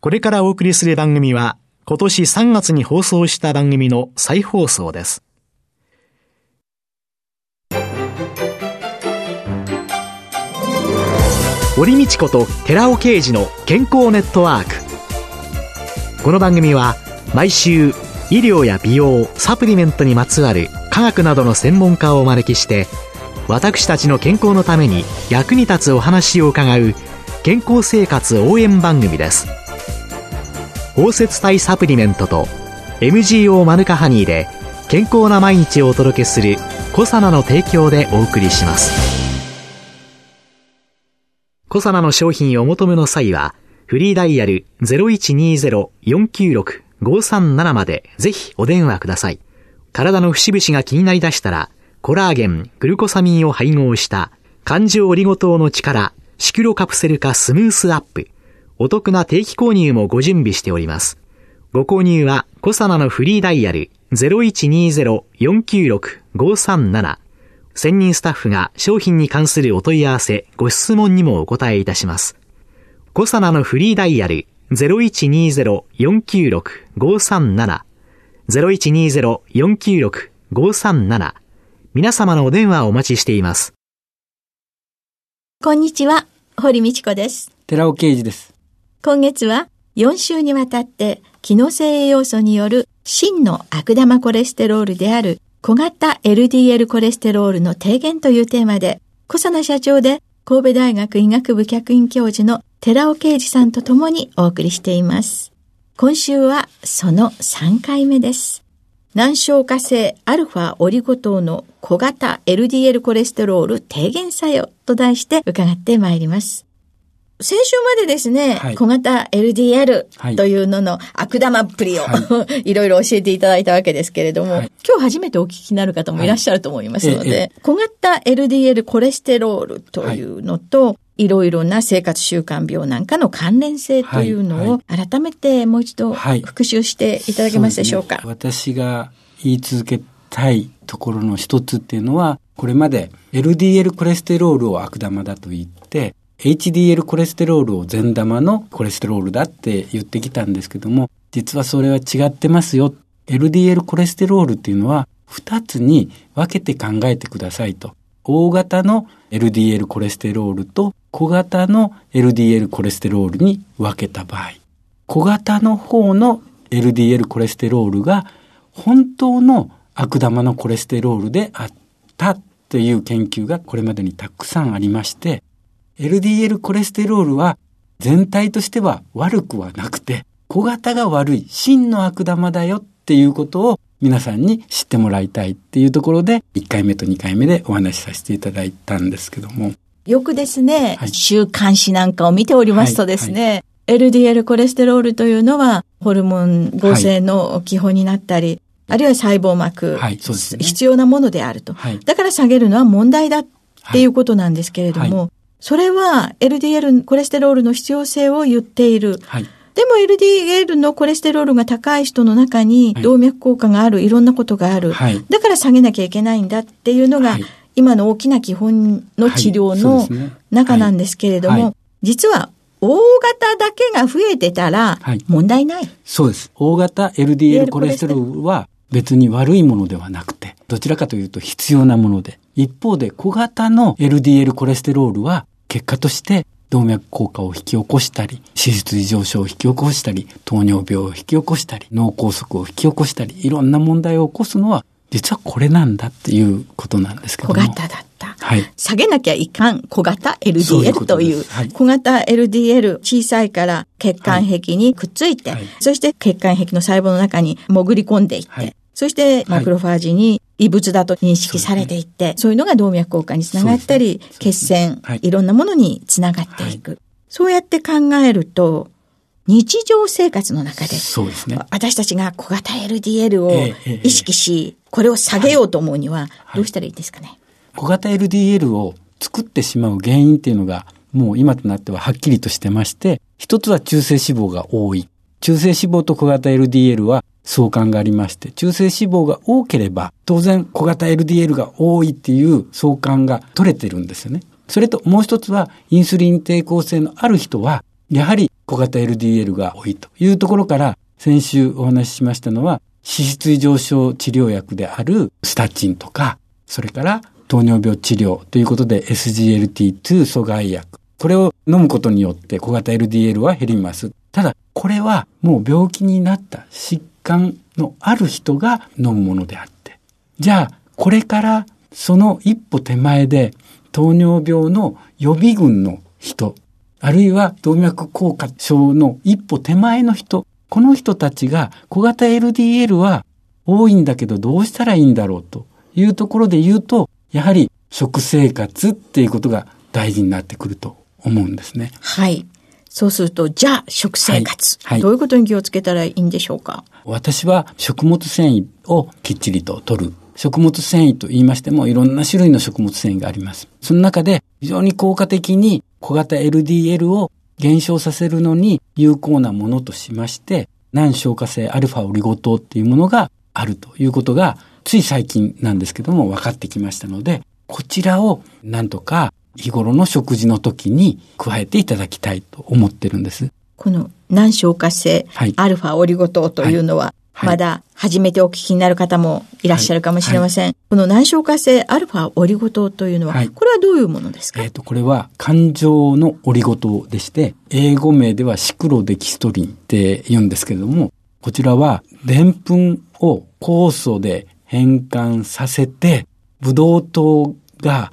これからお送りする番組は、今年3月に放送した番組の再放送です。堀道子と寺尾啓二の健康ネットワーク。この番組は、毎週、医療や美容、サプリメントにまつわる科学などの専門家をお招きして、私たちの健康のために役に立つお話を伺う健康生活応援番組です。包摂体サプリメントと MGO マヌカハニーで健康な毎日をお届けするコサナの提供でお送りします。コサナの商品をお求めの際はフリーダイヤル0120-496-537までぜひお電話ください。体の節々が気になりだしたらコラーゲン、グルコサミンを配合した環状オリゴ糖の力シクロカプセル化スムースアップ。お得な定期購入もご準備しております。ご購入は、コサナのフリーダイヤル0120-496-537専任スタッフが商品に関するお問い合わせ、ご質問にもお答えいたします。コサナのフリーダイヤル0120-496-537 0120-496-537皆様のお電話をお待ちしています。こんにちは、堀道子です。寺尾啓二です。今月は4週にわたって機能性栄養素による真の悪玉コレステロールである小型 LDL コレステロールの低減というテーマで、小佐奈社長で神戸大学医学部客員教授の寺尾啓二さんと共にお送りしています。今週はその3回目です。難消化性アルファオリゴ糖の小型 LDL コレステロール低減作用と題して伺ってまいります。先週までですね、はい、小型 LDL というのの悪玉っぷりを、はい、いろいろ教えていただいたわけですけれども、はい、今日初めてお聞きになる方もいらっしゃると思いますので、はい、小型 LDL コレステロールというのと、い。ろいろな生活習慣病なんかの関連性というのを改めてもう一度復習していただけますでしょうか？うね、私が言い続けたいところの一つっていうのは、これまで LDL コレステロールを悪玉だと言って、HDL コレステロールを善玉のコレステロールだって言ってきたんですけども、実はそれは違ってますよ。LDL コレステロールっていうのは2つに分けて考えてくださいと。大型の LDL コレステロールと小型の LDL コレステロールに分けた場合、小型の方の LDL コレステロールが本当の悪玉のコレステロールであったという研究がこれまでにたくさんありまして、LDL コレステロールは全体としては悪くはなくて、小型が悪い真の悪玉だよっていうことを皆さんに知ってもらいたいっていうところで、1回目と2回目でお話しさせていただいたんですけども。よくですね、はい、週刊誌なんかを見ておりますとですね、はい。はい、LDL コレステロールというのはホルモン合成の基本になったり、あるいは細胞膜、はいね、必要なものであると、だから下げるのは問題だっていうことなんですけれども、それは LDL コレステロールの必要性を言っている。はい、でも LDL のコレステロールが高い人の中に動脈硬化がある、いろんなことがある。はい、だから下げなきゃいけないんだっていうのが、はい、今の大きな基本の治療の中なんですけれども、実は大型だけが増えてたら問題ない。そうです。大型 LDL コレステロールは別に悪いものではなくて、どちらかというと必要なもので、一方で小型の LDL コレステロールは結果として動脈硬化を引き起こしたり、脂質異常症を引き起こしたり、糖尿病を引き起こしたり、脳梗塞を引き起こしたり、いろんな問題を起こすのは、実はこれなんだっていうことなんですけど小型だった。はい。下げなきゃいかん小型 LDL という、はい、小型 LDL 小さいから血管壁にくっついて、はい、そして血管壁の細胞の中に潜り込んでいって、はい、そしてマクロファージに異物だと認識されていって、そういうのが動脈硬化につながったり、血栓、い。ろんなものにつながっていく。そうやって考えると、日常生活の中で、そうですね。私たちが小型 LDL を意識し、これを下げようと思うには、どうしたらいいですかね、小型 LDL を作ってしまう原因っていうのが、もう今となってははっきりとしてまして、一つは中性脂肪が多い。中性脂肪と小型 LDL は相関がありまして、中性脂肪が多ければ、当然小型 LDL が多いっていう相関が取れてるんですよね。それともう一つは、インスリン抵抗性のある人は、やはり小型 LDL が多いというところから、先週お話ししましたのは、脂質異常症治療薬であるスタチンとか、それから糖尿病治療ということで SGLT2 阻害薬。これを飲むことによって小型 LDL は減ります。ただ、これはもう病気になった疾患のある人が飲むものであって。じゃあ、これからその一歩手前で糖尿病の予備軍の人、あるいは動脈硬化症の一歩手前の人、この人たちが小型 LDL は多いんだけどどうしたらいいんだろうというところで言うと、やはり食生活っていうことが大事になってくると思うんですね。はい。そうすると、じゃあ食生活、はいはい、どういうことに気をつけたらいいんでしょうか？私は食物繊維をきっちりと取る。食物繊維と言いましてもいろんな種類の食物繊維があります。その中で非常に効果的に小型 LDL を減少させるのに有効なものとしまして、難消化性アルファオリゴ糖っていうものがあるということが、つい最近なんですけども分かってきましたので、こちらをなんとか日頃の食事の時に加えていただきたいと思ってるんです。この難消化性アルファオリゴ糖というのは、まだ初めてお聞きになる方もいらっしゃるかもしれません。はい。はい、この難消化性アルファオリゴ糖というのは、はい、これはどういうものですか？えっ、ー、と、これは感情のオリゴ糖でして、英語名ではシクロデキストリンって言うんですけれども、こちらは、でんぷんを酵素で変換させて、ブドウ糖が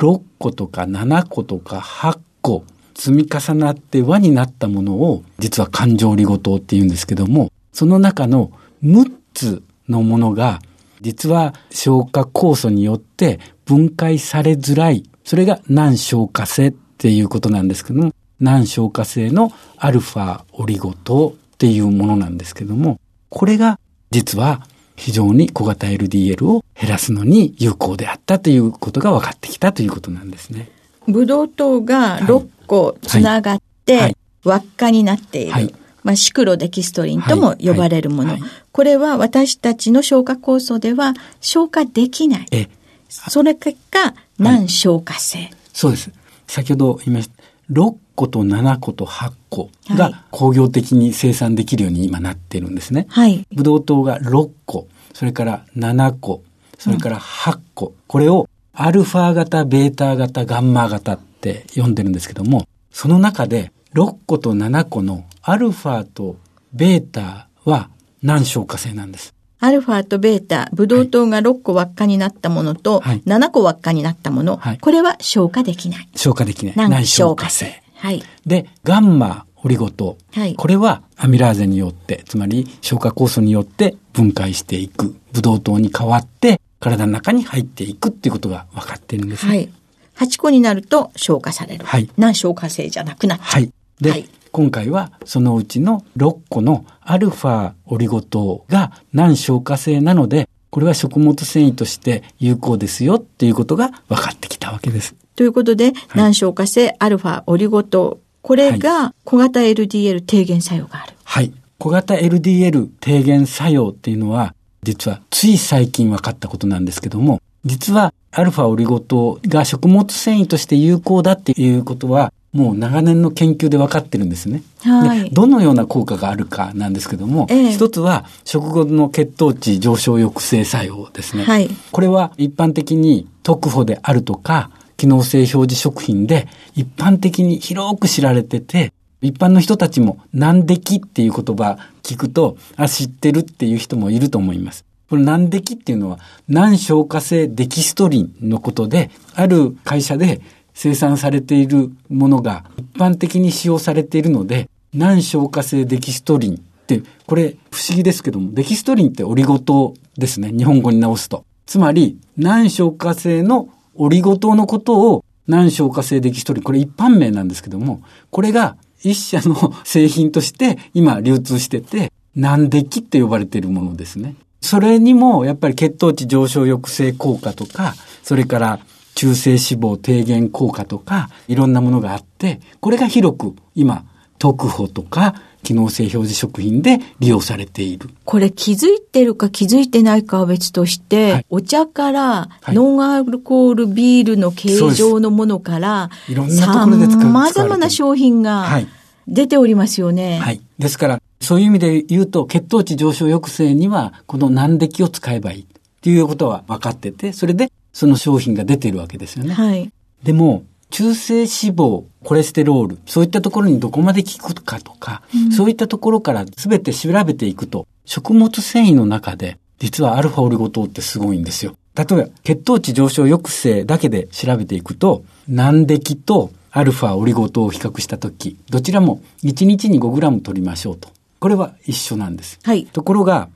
6個とか7個とか8個積み重なって輪になったものを、実は感情オリゴ糖って言うんですけども、その中の6つのものが、実は消化酵素によって分解されづらい。それが難消化性っていうことなんですけども、難消化性のアルファオリゴ糖っていうものなんですけども、これが実は非常に小型 LDL を減らすのに有効であったということが分かってきたということなんですね。ブドウ糖が6個つながって、輪っかになっている。はい、まあ、シクロデキストリンとも呼ばれるもの。はいはい、これは私たちの消化酵素では消化できない。それ結果、難消化性、そうです。先ほど言いました。6個と7個と8個が工業的に生産できるように今なってるんですね。はい。ブドウ糖が6個、それから7個、それから8個。うん、これをアルファ型、ベータ型、ガンマ型って呼んでるんですけども、その中で6個と7個のアルファとベータは難消化性なんです。アルファとベータ、ブドウ糖が6個輪っかになったものと、7個輪っかになったもの、はい、これは消化できない。消化できない。難消化性。はい。で、ガンマオリゴ糖。はい。これはアミラーゼによって、つまり消化酵素によって分解していく。ブドウ糖に変わって、体の中に入っていくっていうことが分かってるんです、ね。はい。8個になると消化される。はい。難消化性じゃなくなっちゃう。はい。で、はい、今回はそのうちの6個のアルファオリゴ糖が難消化性なので、これは食物繊維として有効ですよっていうことが分かってきたわけです。ということで、はい、難消化性アルファオリゴ糖、これが小型 LDL 低減作用がある。はい。小型 LDL 低減作用っていうのは、実はつい最近分かったことなんですけども、実はアルファオリゴ糖が食物繊維として有効だっていうことは、もう長年の研究で分かってるんですね。はい、どのような効果があるかなんですけども、ええ、一つは食後の血糖値上昇抑制作用ですね。はい、これは一般的に特保であるとか、機能性表示食品で一般的に広く知られてて、一般の人たちも難できっていう言葉聞くと、あ、知ってるっていう人もいると思います。これ難できっていうのは難消化性デキストリンのことで、ある会社で生産されているものが一般的に使用されているので、難消化性デキストリンって、これ不思議ですけども、デキストリンってオリゴ糖ですね。日本語に直すと。つまり、難消化性のオリゴ糖のことを難消化性デキストリン、これ一般名なんですけども、これが一社の製品として今流通してて、難デキって呼ばれているものですね。それにもやっぱり血糖値上昇抑制効果とか、それから中性脂肪低減効果とか、いろんなものがあって、これが広く今、特保とか、機能性表示食品で利用されている。これ気づいてるか気づいてないかは別として、はい、お茶からノンアルコールビールの形状のものから、いろんなところで。様々な商品が出ておりますよね。はい。ですから、そういう意味で言うと、血糖値上昇抑制には、この難敵を使えばいいっていうことは分かってて、それでその商品が出てるわけですよね。はい。でも、中性脂肪、コレステロール、そういったところにどこまで効くかとか、うん、そういったところから全て調べていくと、食物繊維の中で、実はアルファオリゴ糖ってすごいんですよ。例えば、血糖値上昇抑制だけで調べていくと、難敵とアルファオリゴ糖を比較したとき、どちらも1日に 5g 取りましょうと。これは一緒なんです。はい。ところが、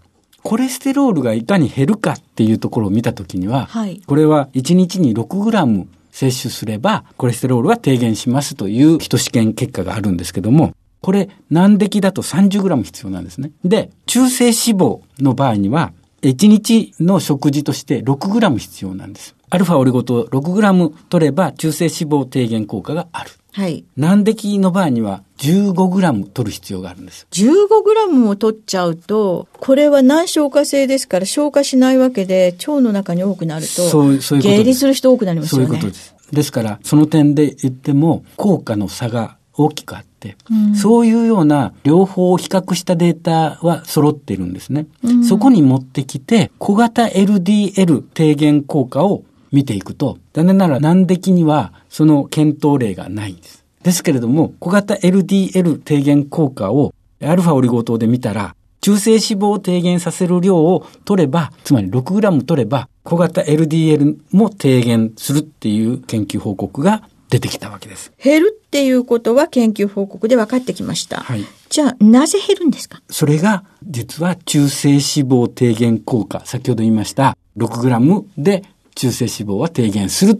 コレステロールがいかに減るかっていうところを見たときには、はい、これは1日に 6g 摂取すれば、コレステロールは低減しますという人試験結果があるんですけども、これ、難敵だと 30g 必要なんですね。で、中性脂肪の場合には、1日の食事として 6g 必要なんです。アルファオリゴ糖 6g 取れば中性脂肪低減効果がある。はい。難敵の場合には 15g 取る必要があるんです。15g も取っちゃうと、これは難消化性ですから消化しないわけで、腸の中に多くなると、そう、そういうこと下痢する人多くなりますよね。そういうことです。ですから、その点で言っても、効果の差が大きくあって、うん、そういうような両方を比較したデータは揃ってるんですね。うん、そこに持ってきて、小型 LDL 低減効果を見ていくと、残念ながら難敵にはその検討例がないんです。ですけれども、小型 LDL 低減効果をアルファオリゴ糖で見たら、中性脂肪を低減させる量を取れば、つまり 6g 取れば、小型 LDL も低減するっていう研究報告が出てきたわけです。減るっていうことは研究報告で分かってきました。はい。じゃあ、なぜ減るんですか？それが、実は中性脂肪低減効果、先ほど言いました、6g で中性脂肪は低減するっ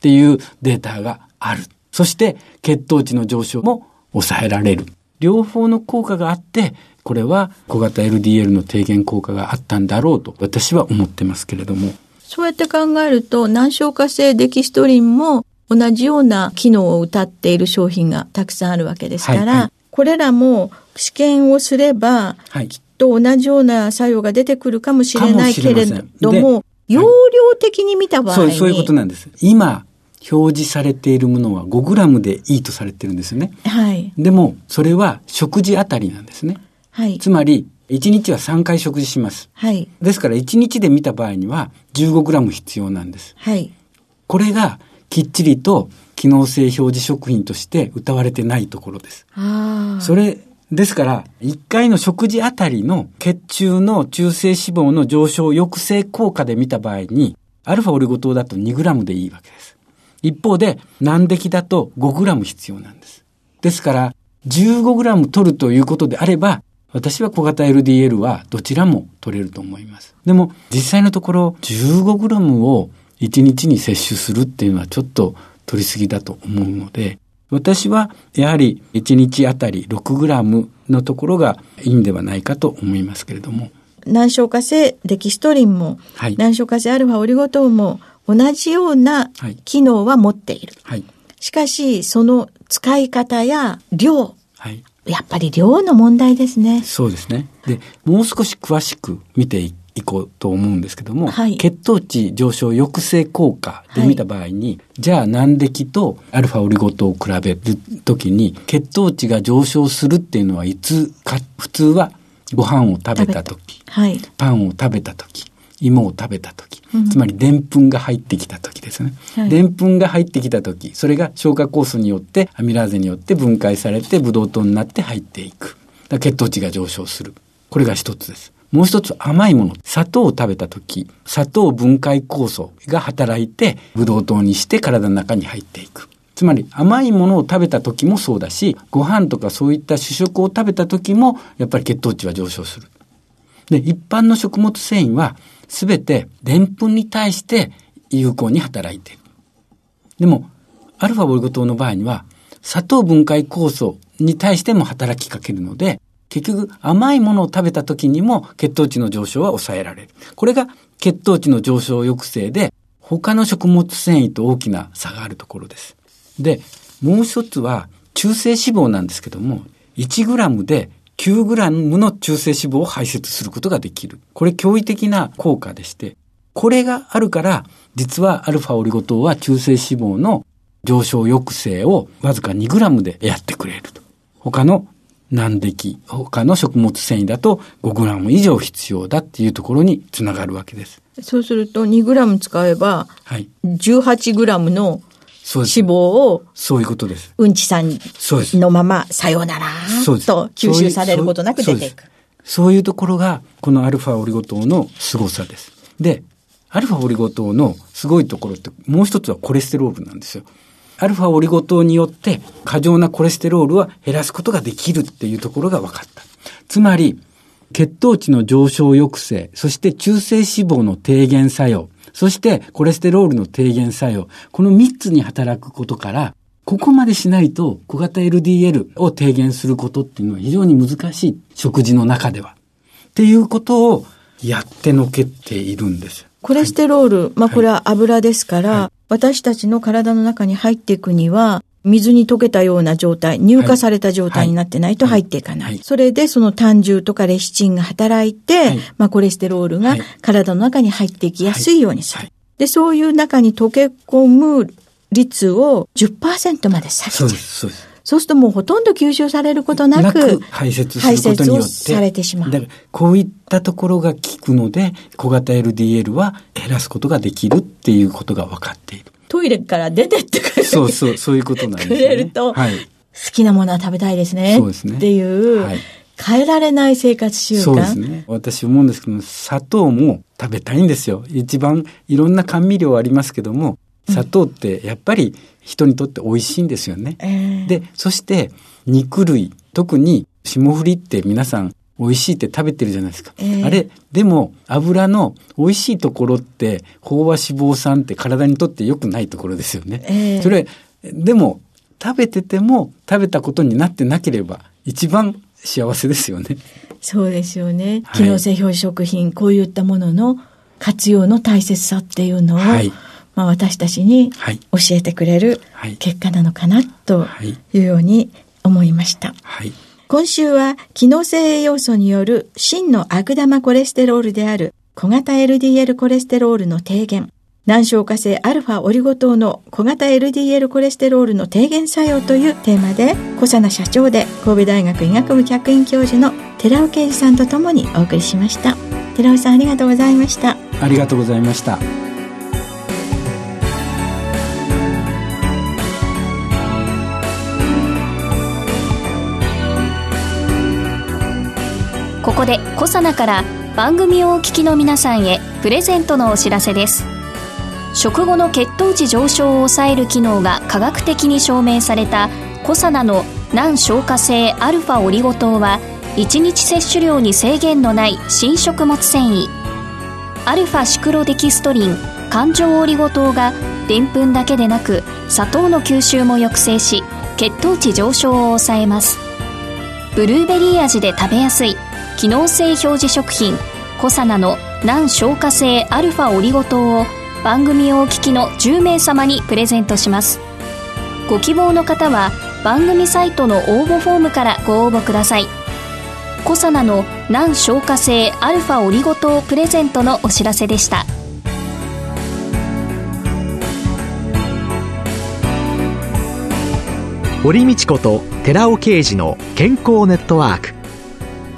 ていうデータがある。そして血糖値の上昇も抑えられる。両方の効果があって、これは小型 LDL の低減効果があったんだろうと私は思ってますけれども。そうやって考えると、難消化性デキストリンも同じような機能を謳っている商品がたくさんあるわけですから、はいはい、これらも試験をすれば、はい、きっと同じような作用が出てくるかもしれないけれども、容量的に見た場合に、そう、そういうことなんです。今、表示されているものは 5g でいいとされてるんですよね。はい。でも、それは食事あたりなんですね。はい。つまり、1日は3回食事します。はい。ですから、1日で見た場合には 15g 必要なんです。はい。これが、きっちりと機能性表示食品として歌われてないところです。ああ。それですから、1回の食事あたりの血中の中性脂肪の上昇抑制効果で見た場合に、アルファオリゴ糖だと 2g でいいわけです。一方で、難敵だと 5g 必要なんです。ですから、15g 取るということであれば、私は小型 LDL はどちらも取れると思います。でも、実際のところ 15g を1日に摂取するっていうのはちょっと取りすぎだと思うので、私はやはり1日あたり6グラムのところがいいんではないかと思いますけれども。難消化性デキストリンも、はい、難消化性アルファオリゴ糖も同じような機能は持っている。はい、しかし、その使い方や量、はい、やっぱり量の問題ですね。そうですね。で、もう少し詳しく見ていいこうと思うんですけども、はい、血糖値上昇抑制効果で見た場合に、はい、じゃあ難敵とアルファオリゴ糖を比べるときに血糖値が上昇するっていうのはいつか、普通はご飯を食べたとき、はい、パンを食べたとき、芋を食べたとき、つまりでんぷんが入ってきたときですね。でんぷんが入ってきたとき、それが消化酵素によってアミラーゼによって分解されてブドウ糖になって入っていく。血糖値が上昇する。これが一つです。もう一つ甘いもの。砂糖を食べた時、砂糖分解酵素が働いて、ブドウ糖にして体の中に入っていく。つまり甘いものを食べた時もそうだし、ご飯とかそういった主食を食べた時も、やっぱり血糖値は上昇する。で、一般の食物繊維は、すべてでんぷんに対して有効に働いている。でも、アルファオリゴ糖の場合には、砂糖分解酵素に対しても働きかけるので、結局甘いものを食べた時にも血糖値の上昇は抑えられる。これが血糖値の上昇抑制で他の食物繊維と大きな差があるところです。で、もう一つは中性脂肪なんですけども、1グラムで9グラムの中性脂肪を排泄することができる。これ驚異的な効果でして、これがあるから、実はアルファオリゴ糖は中性脂肪の上昇抑制をわずか2グラムでやってくれると。他の難敵、他の食物繊維だと 5g 以上必要だっていうところにつながるわけです。そうすると 2g 使えば、はい。18g のそうです。脂肪をそういうことです。うんちさん。のまま、さようなら。と吸収されることなく出ていく。そうそういうところが、このアルファオリゴ糖の凄さです。で、アルファオリゴ糖のすごいところって、もう一つはコレステロールなんですよ。アルファオリゴ糖によって過剰なコレステロールは減らすことができるっていうところが分かった。つまり、血糖値の上昇抑制、そして中性脂肪の低減作用、そしてコレステロールの低減作用、この3つに働くことから、ここまでしないと小型 LDL を低減することっていうのは非常に難しい。食事の中では。っていうことをやってのけているんです。コレステロール、まあこれは油ですから、私たちの体の中に入っていくには、水に溶けたような状態、乳化された状態になってないと入っていかない。はいそれでその胆汁とかレシチンが働いて、はいまあコレステロールがはい体の中に入っていきやすいようにする。はいで、そういう中に溶け込む率を10%まで下げちゃう。そうです、そうです。そうするともうほとんど吸収されることなく、排泄することによって。されてしまうだから、こういったところが効くので、小型 LDL は減らすことができるっていうことが分かっている。トイレから出てってくれる。そうそう、そういうことなんですくね。れると、はい。好きなものは食べたいですね。そうですねっていう、はい変えられない生活習慣。そうですね。私思うんですけど、砂糖も食べたいんですよ。一番いろんな甘味料ありますけども、砂糖ってやっぱり人にとって美味しいんですよね。えーで、そして肉類、特に霜降りって皆さん美味しいって食べてるじゃないですか。ええあれ、でも油の美味しいところって飽和脂肪酸って体にとって良くないところですよね。ええそれ、でも食べてても食べたことになってなければ一番幸せですよね。そうですよね。はい機能性表示食品、こういったものの活用の大切さっていうのを、はいまあ私たちにはい教えてくれるはい結果なのかなとはいいうように思いました。はい。今週は機能性栄養素による真の悪玉コレステロールである小型 LDL コレステロールの低減、難消化性アルファオリゴ糖の小型 LDL コレステロールの低減作用というテーマで、小佐奈社長で神戸大学医学部客員教授の寺尾啓二さんとともにお送りしました。寺尾さんありがとうございました。ありがとうございました。ここでコサナから番組をお聞きの皆さんへプレゼントのお知らせです。食後の血糖値上昇を抑える機能が科学的に証明されたコサナの難消化性アルファオリゴ糖は1日摂取量に制限のない新食物繊維。アルファシクロデキストリン環状オリゴ糖がでんぷんだけでなく砂糖の吸収も抑制し血糖値上昇を抑えます。ブルーベリー味で食べやすい。機能性表示食品コサナの難消化性アルファオリゴ糖を番組をお聞きの10名様にプレゼントします。ご希望の方は番組サイトの応募フォームからご応募ください。コサナの難消化性アルファオリゴ糖プレゼントのお知らせでした。堀道子と寺尾啓二の健康ネットワーク。